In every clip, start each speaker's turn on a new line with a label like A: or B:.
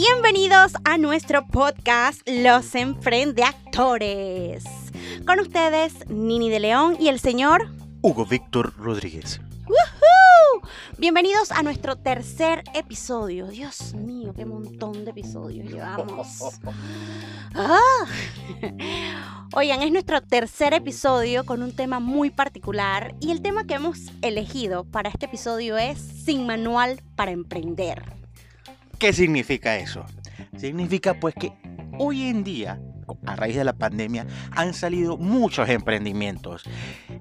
A: bienvenidos a nuestro podcast Los Emprende Actores. Con ustedes, Nini de León y el señor
B: Hugo Víctor Rodríguez.
A: ¡Woohoo! Bienvenidos a nuestro tercer episodio. Dios mío, qué montón de episodios llevamos. Ah. Oigan, es nuestro tercer episodio con un tema muy particular y el tema que hemos elegido para este episodio es Sin Manual para Emprender.
B: ¿Qué significa eso? Significa pues que hoy en día, a raíz de la pandemia, han salido muchos emprendimientos.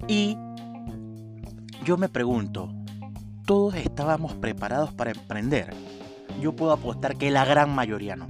B: Y yo me pregunto, ¿todos estábamos preparados para emprender? Yo puedo apostar que la gran mayoría no.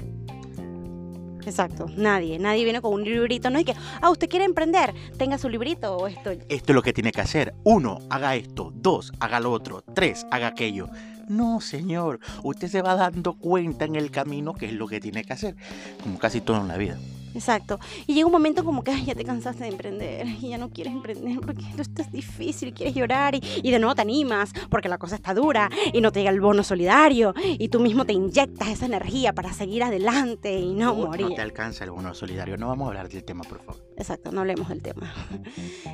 A: Exacto, nadie, nadie viene con un librito, no es que, ah, usted quiere emprender, tenga su librito o esto.
B: Esto es lo que tiene que hacer. Uno, haga esto. Dos, haga lo otro. Tres, haga aquello. No, señor. Usted se va dando cuenta en el camino qué es lo que tiene que hacer. Como casi todo en la vida.
A: Exacto. Y llega un momento como que Ay, ya te cansaste de emprender y ya no quieres emprender porque esto es difícil, quieres llorar y, y, de nuevo te animas porque la cosa está dura y no te llega el bono solidario y tú mismo te inyectas esa energía para seguir adelante y no,
B: No,
A: morir.
B: no te alcanza el bono solidario. No vamos a hablar del tema, por favor.
A: Exacto, no hablemos del tema.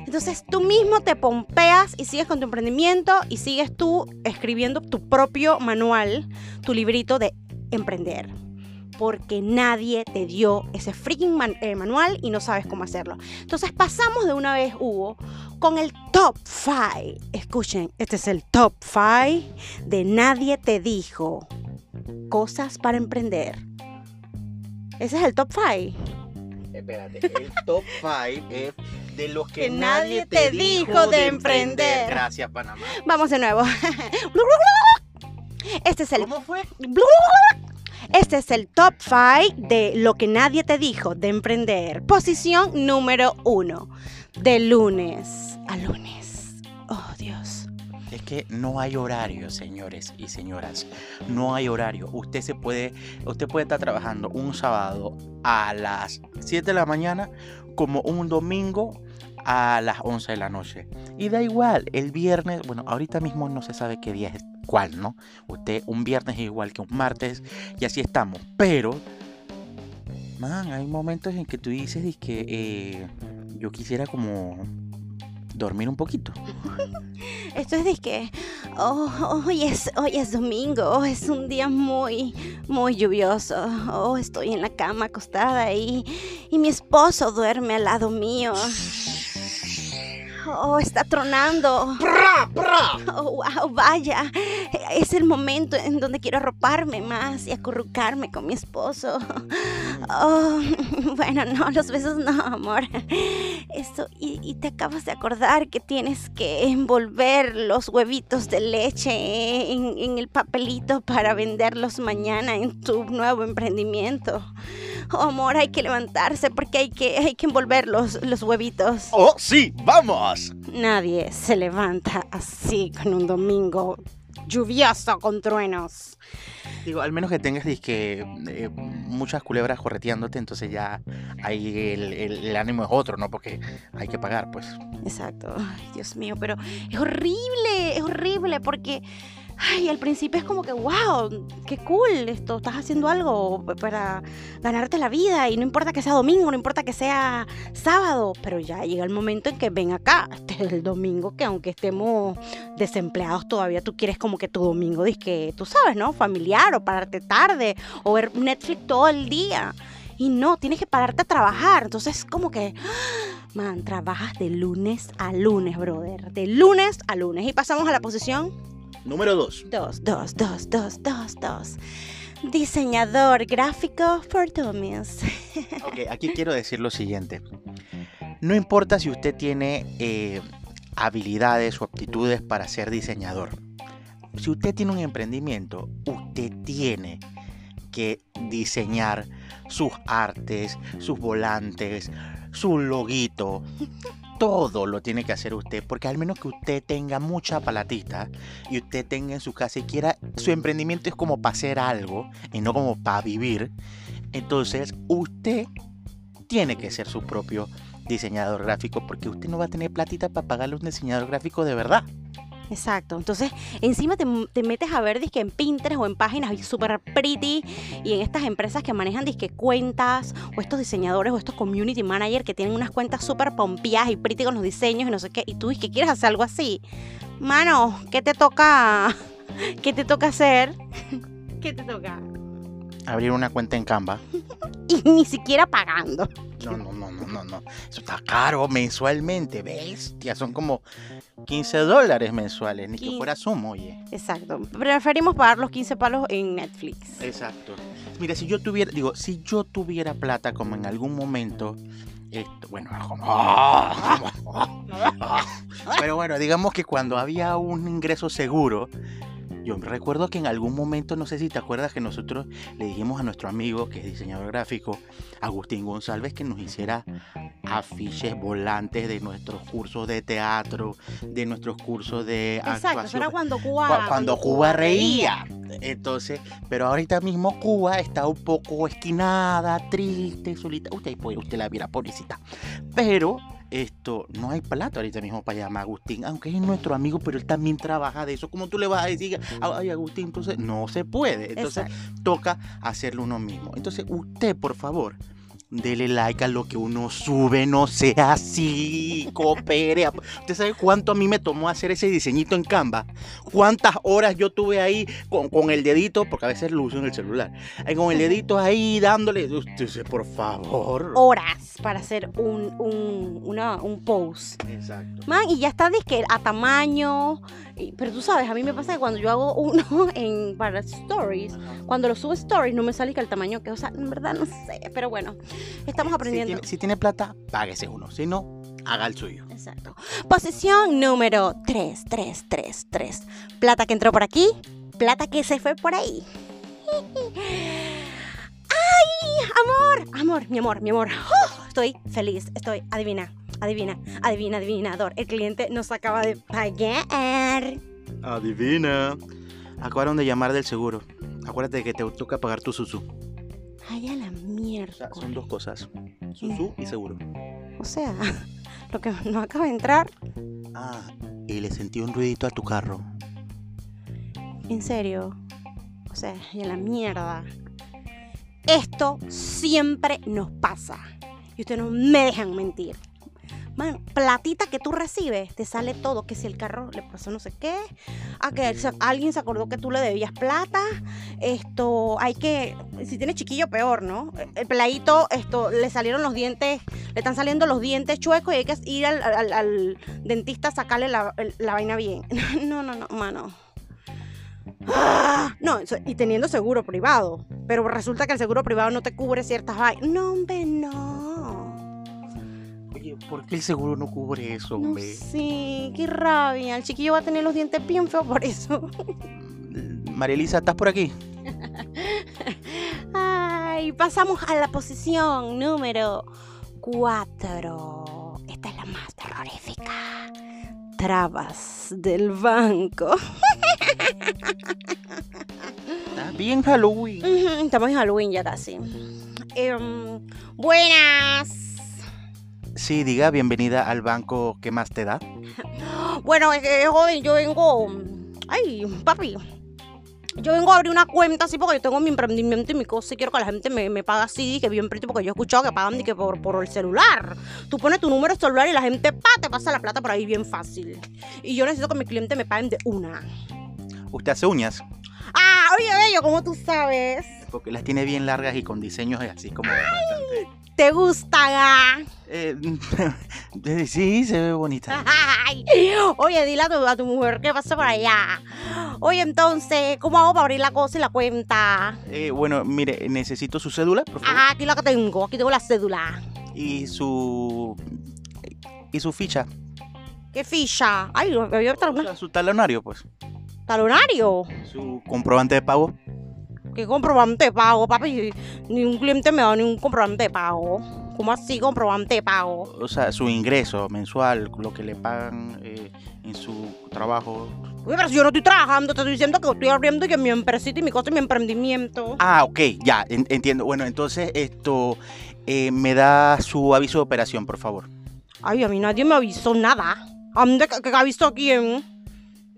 A: Entonces tú mismo te pompeas y sigues con tu emprendimiento y sigues tú escribiendo tu propio manual, tu librito de emprender. Porque nadie te dio ese freaking man- eh, manual y no sabes cómo hacerlo. Entonces pasamos de una vez, Hugo, con el top 5. Escuchen, este es el top 5 de Nadie te dijo. Cosas para emprender. Ese es el top 5.
B: Espérate, el top 5 es de lo que,
A: Que nadie te dijo de emprender.
B: Gracias, Panamá.
A: Vamos de nuevo. Este es el
B: ¿Cómo fue?
A: Este es el top 5 de lo que nadie te dijo de emprender. Posición número 1. De lunes a lunes. Oh, Dios.
B: Es que no hay horario, señores y señoras. No hay horario. Usted se puede, usted puede estar trabajando un sábado a las 7 de la mañana como un domingo a las 11 de la noche. Y da igual, el viernes, bueno, ahorita mismo no se sabe qué día es cuál, ¿no? Usted un viernes es igual que un martes y así estamos. Pero, man, hay momentos en que tú dices que eh, yo quisiera como dormir un poquito.
A: Esto es de que oh, hoy, es, hoy es domingo, es un día muy, muy lluvioso. Oh, estoy en la cama acostada y, y mi esposo duerme al lado mío. Oh, está tronando. Oh, wow, vaya. Es el momento en donde quiero arroparme más y acurrucarme con mi esposo. Oh, bueno, no, los besos no, amor. Eso, y, y te acabas de acordar que tienes que envolver los huevitos de leche en, en el papelito para venderlos mañana en tu nuevo emprendimiento. Oh, amor, hay que levantarse porque hay que, hay que envolver los, los huevitos.
B: ¡Oh, sí! ¡Vamos!
A: Nadie se levanta así con un domingo lluvioso con truenos.
B: Digo, al menos que tengas dizque, eh, muchas culebras correteándote, entonces ya ahí el, el- el ánimo es otro, ¿no? Porque hay que pagar, pues.
A: Exacto. Ay, Dios mío, pero es horrible, es horrible porque ay, al principio es como que, wow, qué cool esto, estás haciendo algo para ganarte la vida y no importa que sea domingo, no importa que sea sábado, pero ya llega el momento en que ven acá, este es el domingo que aunque estemos desempleados todavía tú quieres como que tu domingo, que tú sabes, ¿no? Familiar o pararte tarde o ver Netflix todo el día. Y no, tienes que pararte a trabajar. Entonces, como que, man, trabajas de lunes a lunes, brother. De lunes a lunes. Y pasamos a la posición
B: Número 2.
A: 2, 2, 2, 2, 2, 2. Diseñador gráfico for dummies.
B: Ok, aquí quiero decir lo siguiente. No importa si usted tiene eh, habilidades o aptitudes para ser diseñador. Si usted tiene un emprendimiento, usted tiene que diseñar sus artes, sus volantes, su loguito. Todo lo tiene que hacer usted, porque al menos que usted tenga mucha palatita y usted tenga en su casa y quiera, su emprendimiento es como para hacer algo y no como para vivir. Entonces, usted tiene que ser su propio diseñador gráfico porque usted no va a tener platita para pagarle un diseñador gráfico de verdad.
A: Exacto. Entonces, encima te, te metes a ver disque en Pinterest o en páginas super pretty y en estas empresas que manejan disque cuentas o estos diseñadores o estos community managers que tienen unas cuentas súper pompeadas y pretty con los diseños y no sé qué. Y tú dices que quieres hacer algo así. Mano, ¿qué te toca? ¿Qué te toca hacer? ¿Qué te toca?
B: Abrir una cuenta en Canva.
A: Y ni siquiera pagando.
B: No, no, no, no, no. Eso está caro mensualmente, bestia. Son como 15 dólares mensuales, ni que
A: Quin-
B: fuera sumo, oye.
A: Exacto. Preferimos pagar los 15 palos en Netflix.
B: Exacto. Mira, si yo tuviera, digo, si yo tuviera plata como en algún momento, esto, bueno, pero bueno, digamos que cuando había un ingreso seguro, yo recuerdo que en algún momento, no sé si te acuerdas que nosotros le dijimos a nuestro amigo, que es diseñador gráfico, Agustín González, que nos hiciera afiches volantes de nuestros cursos de teatro, de nuestros cursos de
A: Exacto. Eso
B: actuación.
A: era cuando Cuba.
B: Cu- cuando Cuba reía. Entonces, pero ahorita mismo Cuba está un poco esquinada, triste, solita. Usted, usted la viera, pobrecita. Pero esto, no hay plata ahorita mismo para llamar a Agustín, aunque es nuestro amigo, pero él también trabaja de eso. ¿Cómo tú le vas a decir, ay Agustín, entonces no se puede? Entonces
A: Exacto.
B: toca hacerlo uno mismo. Entonces, usted, por favor, dele like a lo que uno sube, no sea así, coopere. ¿Usted sabe cuánto a mí me tomó hacer ese diseñito en Canva? ¿Cuántas horas yo tuve ahí con, con el dedito? Porque a veces lo uso en el celular. Con el dedito ahí dándole. Usted dice, por favor.
A: Horas para hacer un, un, una, un post.
B: Exacto.
A: Man, y ya está disque a tamaño. Pero tú sabes, a mí me pasa que cuando yo hago uno en, para stories, cuando lo subo stories no me sale que el tamaño que, o sea, en verdad no sé, pero bueno, estamos
B: Si
A: aprendiendo.
B: tiene, si tiene plata, páguese uno. Si no, haga el suyo.
A: Exacto. Posición número 3, 3, 3, 3. Plata que entró por aquí, plata que se fue por ahí. ¡Ay! Amor, amor, mi amor, mi amor. ¡Oh! estoy feliz, estoy, adivina, adivina, adivina, adivinador. El cliente nos acaba de pagar.
B: Adivina. Acabaron de llamar del seguro. Acuérdate que te toca pagar tu susu.
A: Ay, a la
B: O sea,
A: mierda.
B: son dos cosas. Susu y seguro.
A: O sea, lo que nos acaba de entrar,
B: Ah, y le sentí un ruidito a tu carro.
A: en serio. O sea, y a la mierda. Esto siempre nos pasa. Y ustedes no me dejan mentir. Man, platita que tú recibes, te sale todo. Que si el carro le pasó no sé qué. A que se- alguien se acordó que tú le debías plata. Esto, hay que. Si tienes chiquillo, peor, ¿no? El peladito, esto, le salieron los dientes. Le están saliendo los dientes chuecos y hay que ir al, dentista a sacarle la, la vaina bien. No, no, no, mano. Ah, No, y teniendo seguro privado. Pero resulta que el seguro privado no te cubre ciertas vainas. No, hombre, no.
B: ¿Por qué el seguro no cubre eso,
A: No
B: hombre?
A: sí, qué rabia. El chiquillo va a tener los dientes bien feos por eso.
B: María Elisa, ¿estás por aquí?
A: Ay, pasamos a la posición número 4. Esta es la más terrorífica. Trabas del banco.
B: Ah, bien Halloween.
A: Estamos en Halloween ya casi. Em, buenas.
B: Sí, diga, bienvenida al banco que más te da.
A: Bueno, es que, joven, yo vengo. Ay, papi. Yo vengo a abrir una cuenta así porque yo tengo mi emprendimiento y mi cosa y quiero que la gente me, me pague así, que bien pretty, porque yo he escuchado que pagan que por, por el celular. Tú pones tu número de celular y la gente pa, te pasa la plata por ahí bien fácil. Y yo necesito que mis clientes me paguen de una.
B: Usted hace uñas,
A: Ah, oye, bello, ¿cómo tú sabes?
B: porque las tiene bien largas y con diseños así como bastante.
A: ¿Te gusta?
B: Eh, sí, se ve bonita.
A: Ay, oye, dile a tu, a tu mujer que pase por allá. Oye, entonces, ¿cómo hago para abrir la cosa y la cuenta?
B: Eh, bueno, mire, necesito su cédula, por favor.
A: Ajá, aquí la que tengo, aquí tengo la cédula.
B: Y su. Y su ficha.
A: ¿Qué ficha? Ay, lo que había
B: O
A: talona-
B: sea, su talonario, pues.
A: talonario.
B: Su comprobante de pago.
A: ¿Qué comprobante de pago, papi? Ni un cliente me da ningún comprobante de pago. ¿Cómo así comprobante de pago?
B: O sea, su ingreso mensual, lo que le pagan eh, en su trabajo.
A: Oye, pero si yo no estoy trabajando, te estoy diciendo que estoy abriendo que mi empresita y mi cosa y mi emprendimiento.
B: Ah, ok, ya, en- entiendo. Bueno, entonces esto eh, me da su aviso de operación, por favor.
A: Ay, a mí nadie me avisó nada. ¿A mí de qué, qué avisó quién?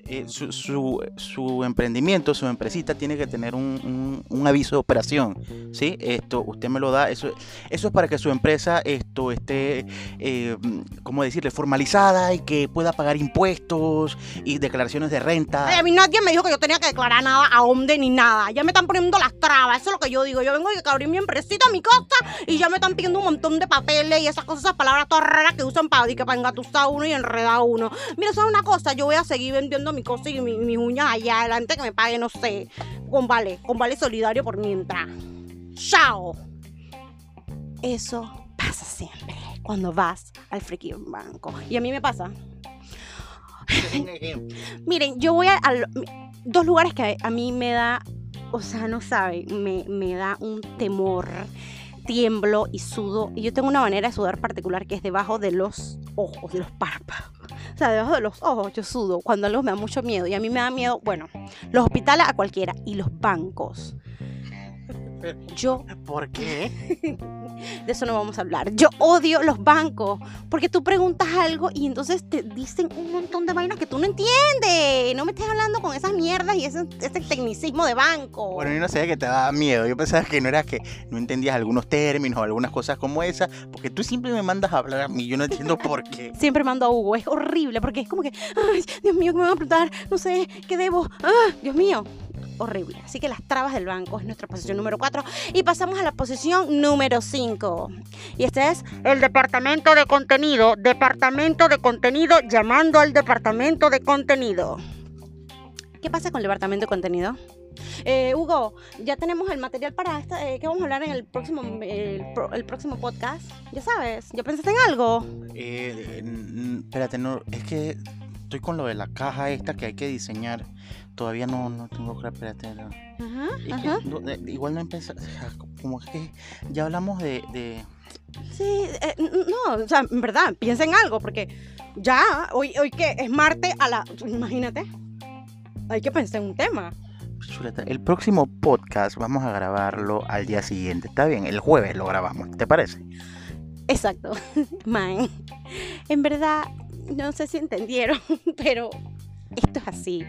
B: Eh, su, su, su emprendimiento, su empresita tiene que tener un, un- un aviso de operación, ¿sí? Esto, usted me lo da, eso, eso es para que su empresa esto esté, eh, ¿cómo decirle?, formalizada y que pueda pagar impuestos y declaraciones de renta.
A: Ay, a mí nadie me dijo que yo tenía que declarar nada a dónde ni nada. Ya me están poniendo las trabas, eso es lo que yo digo. Yo vengo a abrir mi empresita a mi costa y ya me están pidiendo un montón de papeles y esas cosas, esas palabras todas raras que usan para, para engatusar a uno y enredar a uno. Mira, ¿sabes una cosa? Yo voy a seguir vendiendo mi cosa y mi- mis uñas allá adelante que me pague, no sé, con vale, con vale solidario por mientras. Chao. Eso pasa siempre cuando vas al freaking banco. Y a mí me pasa. Miren, yo voy a, dos lugares que a mí me da, o sea, no saben, me, me da un temor. Tiemblo y sudo. Y yo tengo una manera de sudar particular que es debajo de los ojos, de los párpados. O sea, debajo de los ojos yo sudo cuando algo me da mucho miedo. Y a mí me da miedo, bueno, los hospitales a cualquiera y los bancos. Yo
B: ¿Por qué?
A: de eso no vamos a hablar. Yo odio los bancos porque tú preguntas algo y entonces te dicen un montón de vainas que tú no entiendes. No me estés hablando con esas mierdas y ese, ese tecnicismo de banco.
B: Bueno, yo no sabía que te daba miedo. Yo pensaba que no era que no entendías algunos términos o algunas cosas como esas, porque tú siempre me mandas a hablar a mí. Yo no entiendo por qué.
A: Siempre mando a Hugo, es horrible porque es como que, ay, Dios mío, ¿qué me van a preguntar? No sé, ¿qué debo? Ah, Dios mío, horrible. Así que las trabas del banco es nuestra posición número 4 y pasamos a la posición número 5. Y este es el departamento de contenido, departamento de contenido llamando al departamento de contenido. ¿Qué pasa con el departamento de contenido? Eh, Hugo, ya tenemos el material para esta, eh, que vamos a hablar en el próximo, el, el próximo podcast. Ya sabes, ¿ya pensaste en algo?
B: Eh, espérate, no, es que estoy con lo de la caja esta que hay que diseñar. Todavía no, no tengo claro, espérate. no.
A: Ajá,
B: que
A: ajá.
B: no, igual no empezó, como que ya hablamos de, de-
A: Sí, eh, no, o sea, en verdad, piensa en algo, porque ya, hoy, hoy que es martes a la. Imagínate, hay que pensar en un tema.
B: Chuleta, el próximo podcast vamos a grabarlo al día siguiente. Está bien, el jueves lo grabamos, ¿te parece?
A: Exacto, man. En verdad, no sé si entendieron, pero esto es así.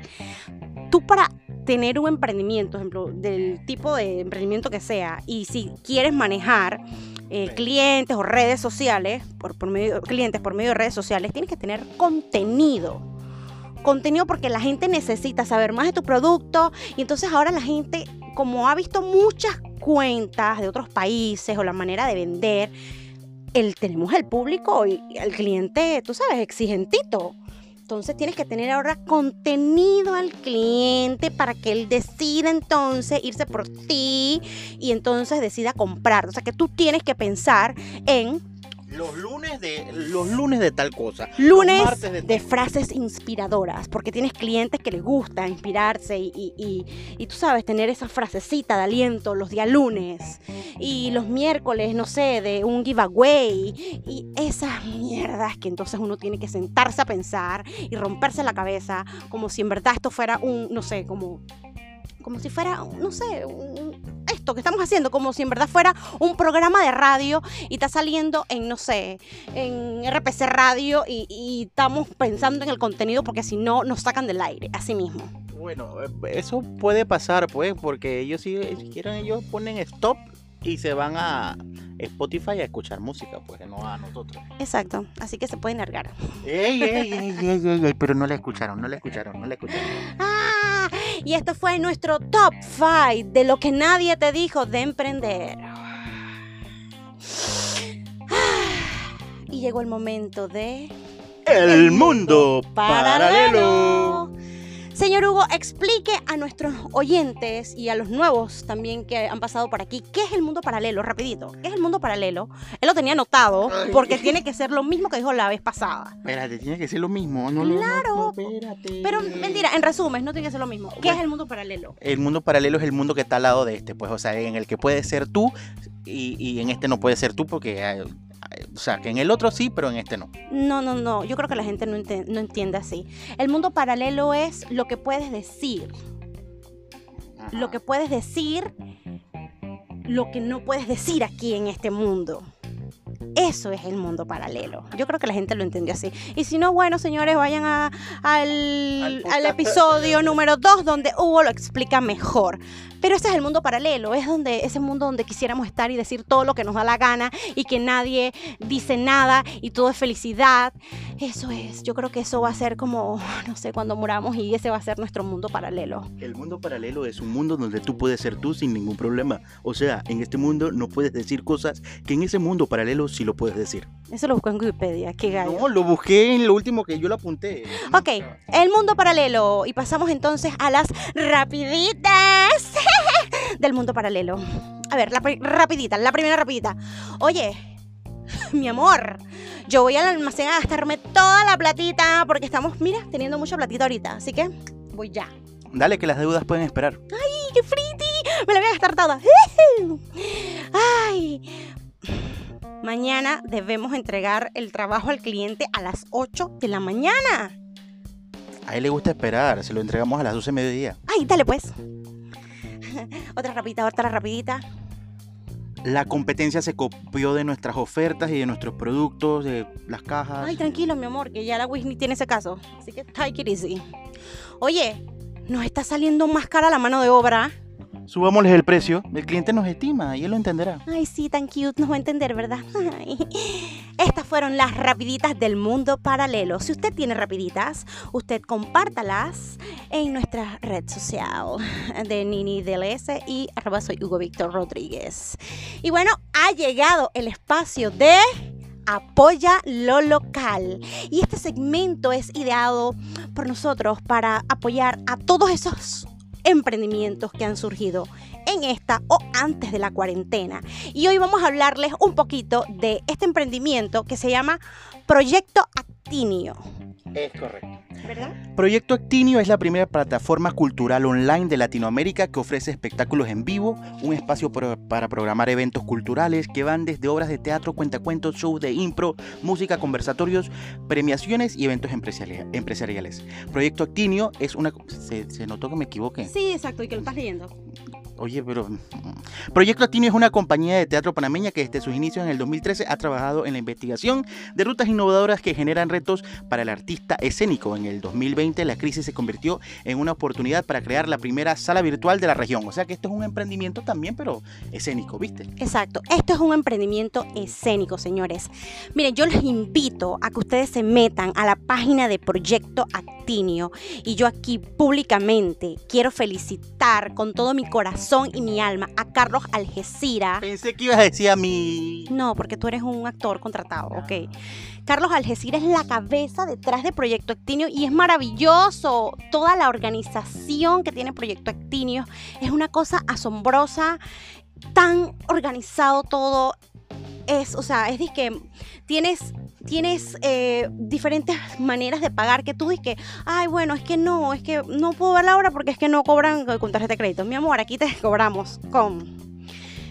A: Tú para tener un emprendimiento, por ejemplo, del tipo de emprendimiento que sea, y si quieres manejar eh, clientes o redes sociales, por, por medio, clientes por medio de redes sociales, tienes que tener contenido. Contenido porque la gente necesita saber más de tu producto y entonces ahora la gente, como ha visto muchas cuentas de otros países o la manera de vender, el, tenemos el público y el cliente, tú sabes, exigentito. Entonces tienes que tener ahora contenido al cliente para que él decida entonces irse por ti y entonces decida comprar. O sea que tú tienes que pensar en
B: Los lunes de los lunes de tal cosa.
A: lunes
B: de-
A: de frases inspiradoras, porque tienes clientes que les gusta inspirarse y, y- y- y tú sabes, tener esa frasecita de aliento los días lunes y los miércoles, no sé, de un giveaway y esas mierdas que entonces uno tiene que sentarse a pensar y romperse la cabeza como si en verdad esto fuera un, no sé, como como si fuera, no sé, un- esto que estamos haciendo, como si en verdad fuera un programa de radio y está saliendo en, no sé, en RPC Radio y, y estamos pensando en el contenido porque si no nos sacan del aire, así mismo.
B: Bueno, eh, eso puede pasar, pues, porque ellos si, si quieren, ellos ponen stop y se van a Spotify a escuchar música, pues, no a nosotros.
A: Exacto, así que se pueden largar.
B: Ey, ey, ey, ey, ey, ey, pero no la escucharon, no la escucharon, no la escucharon.
A: Ah, y esto fue nuestro top 5 de lo que nadie te dijo de emprender. Ah, Y llegó el momento de...
B: El mundo paralelo.
A: Señor Hugo, explique a nuestros oyentes y a los nuevos también que han pasado por aquí, ¿qué es el mundo paralelo? Rapidito, ¿qué es el mundo paralelo? Él lo tenía anotado porque tiene que ser lo mismo que dijo la vez pasada.
B: Espérate, tiene que ser lo mismo. No,
A: Claro.
B: no, espérate.
A: Pero mentira, en resumen, no tiene que ser lo mismo. ¿Qué
B: Bueno.
A: es el mundo paralelo?
B: El mundo paralelo es el mundo que está al lado de este, pues, o sea, en el que puedes ser tú y, y en este no puedes ser tú porque, eh, o sea, que en el otro sí, pero en este no.
A: No, no, no. Yo creo que la gente no, no entiende así. El mundo paralelo es lo que puedes decir. Lo que puedes decir, lo que no puedes decir aquí en este mundo. Eso es el mundo paralelo. Yo creo que la gente lo entendió así. Y si no, bueno, señores, vayan a- al,
B: Al
A: al episodio número 2 donde Hugo lo explica mejor. Pero ese es el mundo paralelo, es donde ese mundo donde quisiéramos estar y decir todo lo que nos da la gana y que nadie dice nada y todo es felicidad. Eso es, yo creo que eso va a ser como, no sé, cuando muramos y ese va a ser nuestro mundo paralelo.
B: El mundo paralelo es un mundo donde tú puedes ser tú sin ningún problema. O sea, en este mundo no puedes decir cosas que en ese mundo paralelo sí lo puedes decir.
A: Eso lo busco en Wikipedia, qué gallo.
B: No, lo busqué en lo último que yo lo apunté.
A: Ok, el mundo paralelo. Y pasamos entonces a las rapiditas del mundo paralelo. A ver, la rapidita, la primera rapidita. Oye, mi amor, yo voy al almacén a gastarme toda la platita porque estamos, mira, teniendo mucha platita ahorita. Así que voy ya.
B: Dale que las deudas pueden esperar.
A: ¡Ay, qué friti! Me la voy a gastar toda. ¡Ay! Mañana debemos entregar el trabajo al cliente a las 8 de la mañana.
B: A él le gusta esperar, se lo entregamos a las 12 de mediodía.
A: Ay, dale pues. Otra rapidita, otra rapidita.
B: La competencia se copió de nuestras ofertas y de nuestros productos, de las cajas.
A: Ay, tranquilo, mi amor, que ya la Whitney tiene ese caso. Así que take it easy. Oye, nos está saliendo más cara la mano de obra.
B: Subámosles el precio, el cliente nos estima y él lo entenderá.
A: Ay, sí, tan cute, nos va a entender, ¿verdad? Estas fueron las rapiditas del mundo paralelo. Si usted tiene rapiditas, usted compártalas en nuestra red social de Nini DLS y arroba soy Hugo Víctor Rodríguez. Y bueno, ha llegado el espacio de Apoya lo local. Y este segmento es ideado por nosotros para apoyar a todos esos emprendimientos que han surgido en esta o antes de la cuarentena. Y hoy vamos a hablarles un poquito de este emprendimiento que se llama Proyecto Actinio.
B: Es correcto.
A: ¿Verdad?
B: Proyecto Actinio es la primera plataforma cultural online de Latinoamérica que ofrece espectáculos en vivo, un espacio pro- para programar eventos culturales que van desde obras de teatro, cuentacuentos, shows de impro, música, conversatorios, premiaciones y eventos empresariales. empresariales. Proyecto Actinio es una... Se, se notó que me equivoqué.
A: Sí, exacto, y que lo estás leyendo.
B: Oye, pero... mm, Proyecto Actinio es una compañía de teatro panameña que desde sus inicios en el 2013 ha trabajado en la investigación de rutas innovadoras que generan retos para el artista escénico. En el 2020 la crisis se convirtió en una oportunidad para crear la primera sala virtual de la región. O sea que esto es un emprendimiento también, pero escénico, ¿viste?
A: Exacto, esto es un emprendimiento escénico, señores. Miren, yo les invito a que ustedes se metan a la página de Proyecto Actinio y yo aquí públicamente quiero felicitar con todo mi corazón y mi alma a Carlos Algeciras.
B: Pensé que ibas a decir a mi...
A: No, porque tú eres un actor contratado, ok. Carlos Algeciras es la cabeza detrás de Proyecto Actinio y es maravilloso. Toda la organización que tiene Proyecto Actinio es una cosa asombrosa, tan organizado todo. Es, o sea, es de que tienes, tienes eh, diferentes maneras de pagar que tú dices que, ay, bueno, es que no, es que no puedo ver la hora porque es que no cobran con tarjeta de crédito. Mi amor, aquí te cobramos con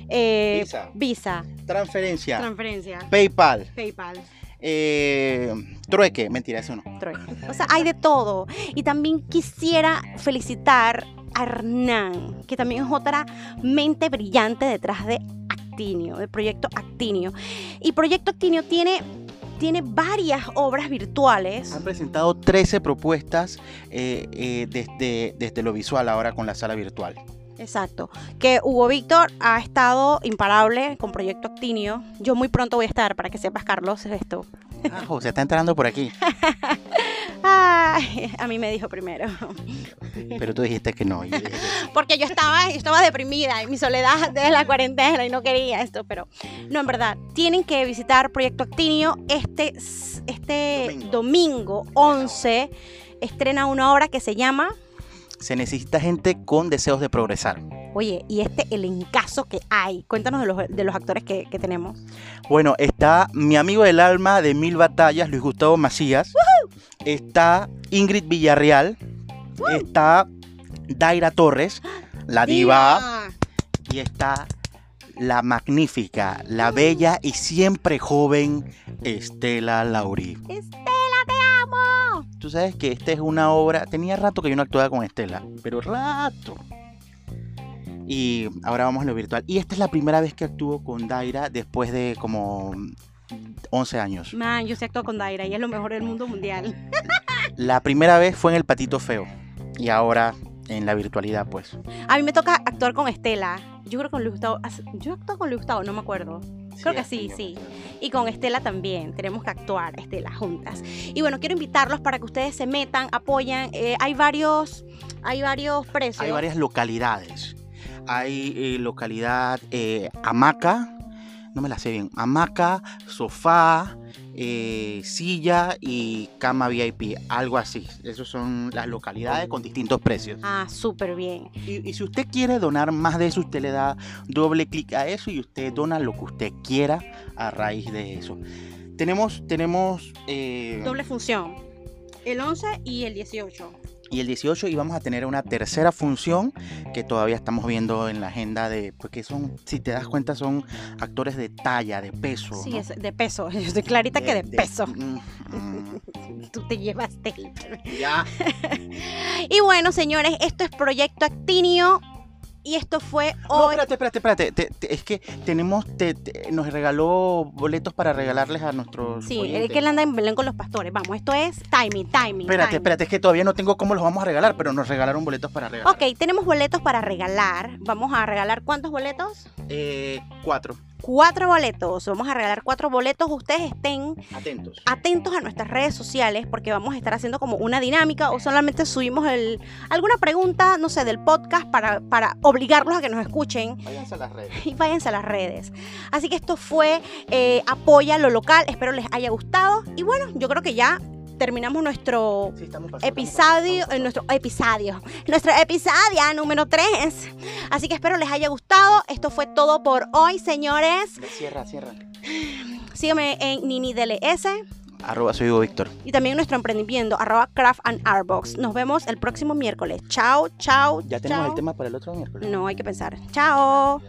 A: eh,
B: Visa.
A: Visa,
B: Transferencia.
A: transferencia,
B: PayPal.
A: PayPal.
B: eh, trueque. Mentira, eso no.
A: Troy. O sea, hay de todo. Y también quisiera felicitar a Hernán, que también es otra mente brillante detrás de Actinio, del proyecto Actinio. Y Proyecto Actinio tiene, tiene varias obras virtuales.
B: Han presentado 13 propuestas eh, eh, desde, desde lo visual ahora con la sala virtual.
A: Exacto. Que Hugo Víctor ha estado imparable con Proyecto Actinio. Yo muy pronto voy a estar, para que sepas, Carlos, esto.
B: Ah, José está entrando por aquí.
A: Ay, a mí me dijo primero.
B: Pero tú dijiste que no.
A: Porque yo estaba, yo estaba deprimida en mi soledad desde la cuarentena y no quería esto, pero no, en verdad, tienen que visitar Proyecto Actinio este, este domingo. 11. Estrena una obra que se llama,
B: Se necesita gente con deseos de progresar.
A: oye, y este elencazo que hay. Cuéntanos de los, de los actores que, que tenemos.
B: Bueno, está mi amigo del alma de Mil Batallas, Luis Gustavo Macías. Está Ingrid Villarreal. Está Daira Torres, la diva. Y está la magnífica, la bella y siempre joven Estela Lauri.
A: Estela, te amo.
B: Tú sabes que esta es una obra. Tenía rato que yo no actuaba con Estela, pero rato. Y ahora vamos a lo virtual. Y esta es la primera vez que actúo con Daira después de como 11 años.
A: Man, yo sí actúo con Daira y es lo mejor del mundo mundial.
B: La primera vez fue en El Patito Feo y ahora en la virtualidad, pues.
A: A mí me toca actuar con Estela. Yo creo que con Luis Gustavo. Yo actúo con Luis Gustavo, no me acuerdo. Creo que sí, sí. Y con Estela también. Tenemos que actuar, Estela, juntas. Y bueno, quiero invitarlos para que ustedes se metan, apoyan. Eh, hay varios, hay varios precios.
B: Hay varias localidades. Hay eh, localidad eh, Hamaca, no me la sé bien, hamaca, sofá, eh, silla y cama VIP, algo así. Esas son las localidades con distintos precios.
A: Ah, súper bien.
B: Y, si usted quiere donar más de eso, usted le da doble clic a eso y usted dona lo que usted quiera a raíz de eso. Tenemos, tenemos...
A: Eh, doble función, el 11 y el 18
B: y el 18 íbamos a tener una tercera función que todavía estamos viendo en la agenda de porque son si te das cuenta son actores de talla de peso
A: sí es de peso. Yo estoy clarita que de, peso. mm, mm. tú te llevaste
B: ya.
A: Y bueno señores esto es Proyecto Actinio y esto fue hoy.
B: No, espérate, espérate, espérate. es que tenemos, nos regaló boletos para regalarles a nuestros.
A: Sí, es que él anda en Belén con los pastores. Vamos, esto es timing, timing.
B: Espérate, espérate, es que todavía no tengo cómo los vamos a regalar, pero nos regalaron boletos para regalar.
A: Ok, tenemos boletos para regalar. Vamos a regalar cuántos boletos?
B: Eh, cuatro
A: cuatro boletos. Vamos a regalar cuatro boletos. Ustedes estén
B: atentos.
A: atentos a nuestras redes sociales porque vamos a estar haciendo como una dinámica o solamente subimos el, alguna pregunta, no sé, del podcast para, para obligarlos a que nos escuchen.
B: Váyanse a las redes.
A: Y váyanse a las redes. Así que esto fue eh, Apoya lo local. Espero les haya gustado. Y bueno, yo creo que ya terminamos nuestro episodio, en nuestro episodio, nuestro episodio número 3. Así que espero les haya gustado. Esto fue todo por hoy, señores.
B: Cierra, cierra.
A: Sígueme en NiniDLS.
B: Arroba soy Hugo Víctor.
A: Y también nuestro emprendimiento, arroba Craft and Artbox. Nos vemos el próximo miércoles. Chao, chao.
B: ¿Ya tenemos el tema para el otro miércoles?
A: No, hay que pensar. Chao.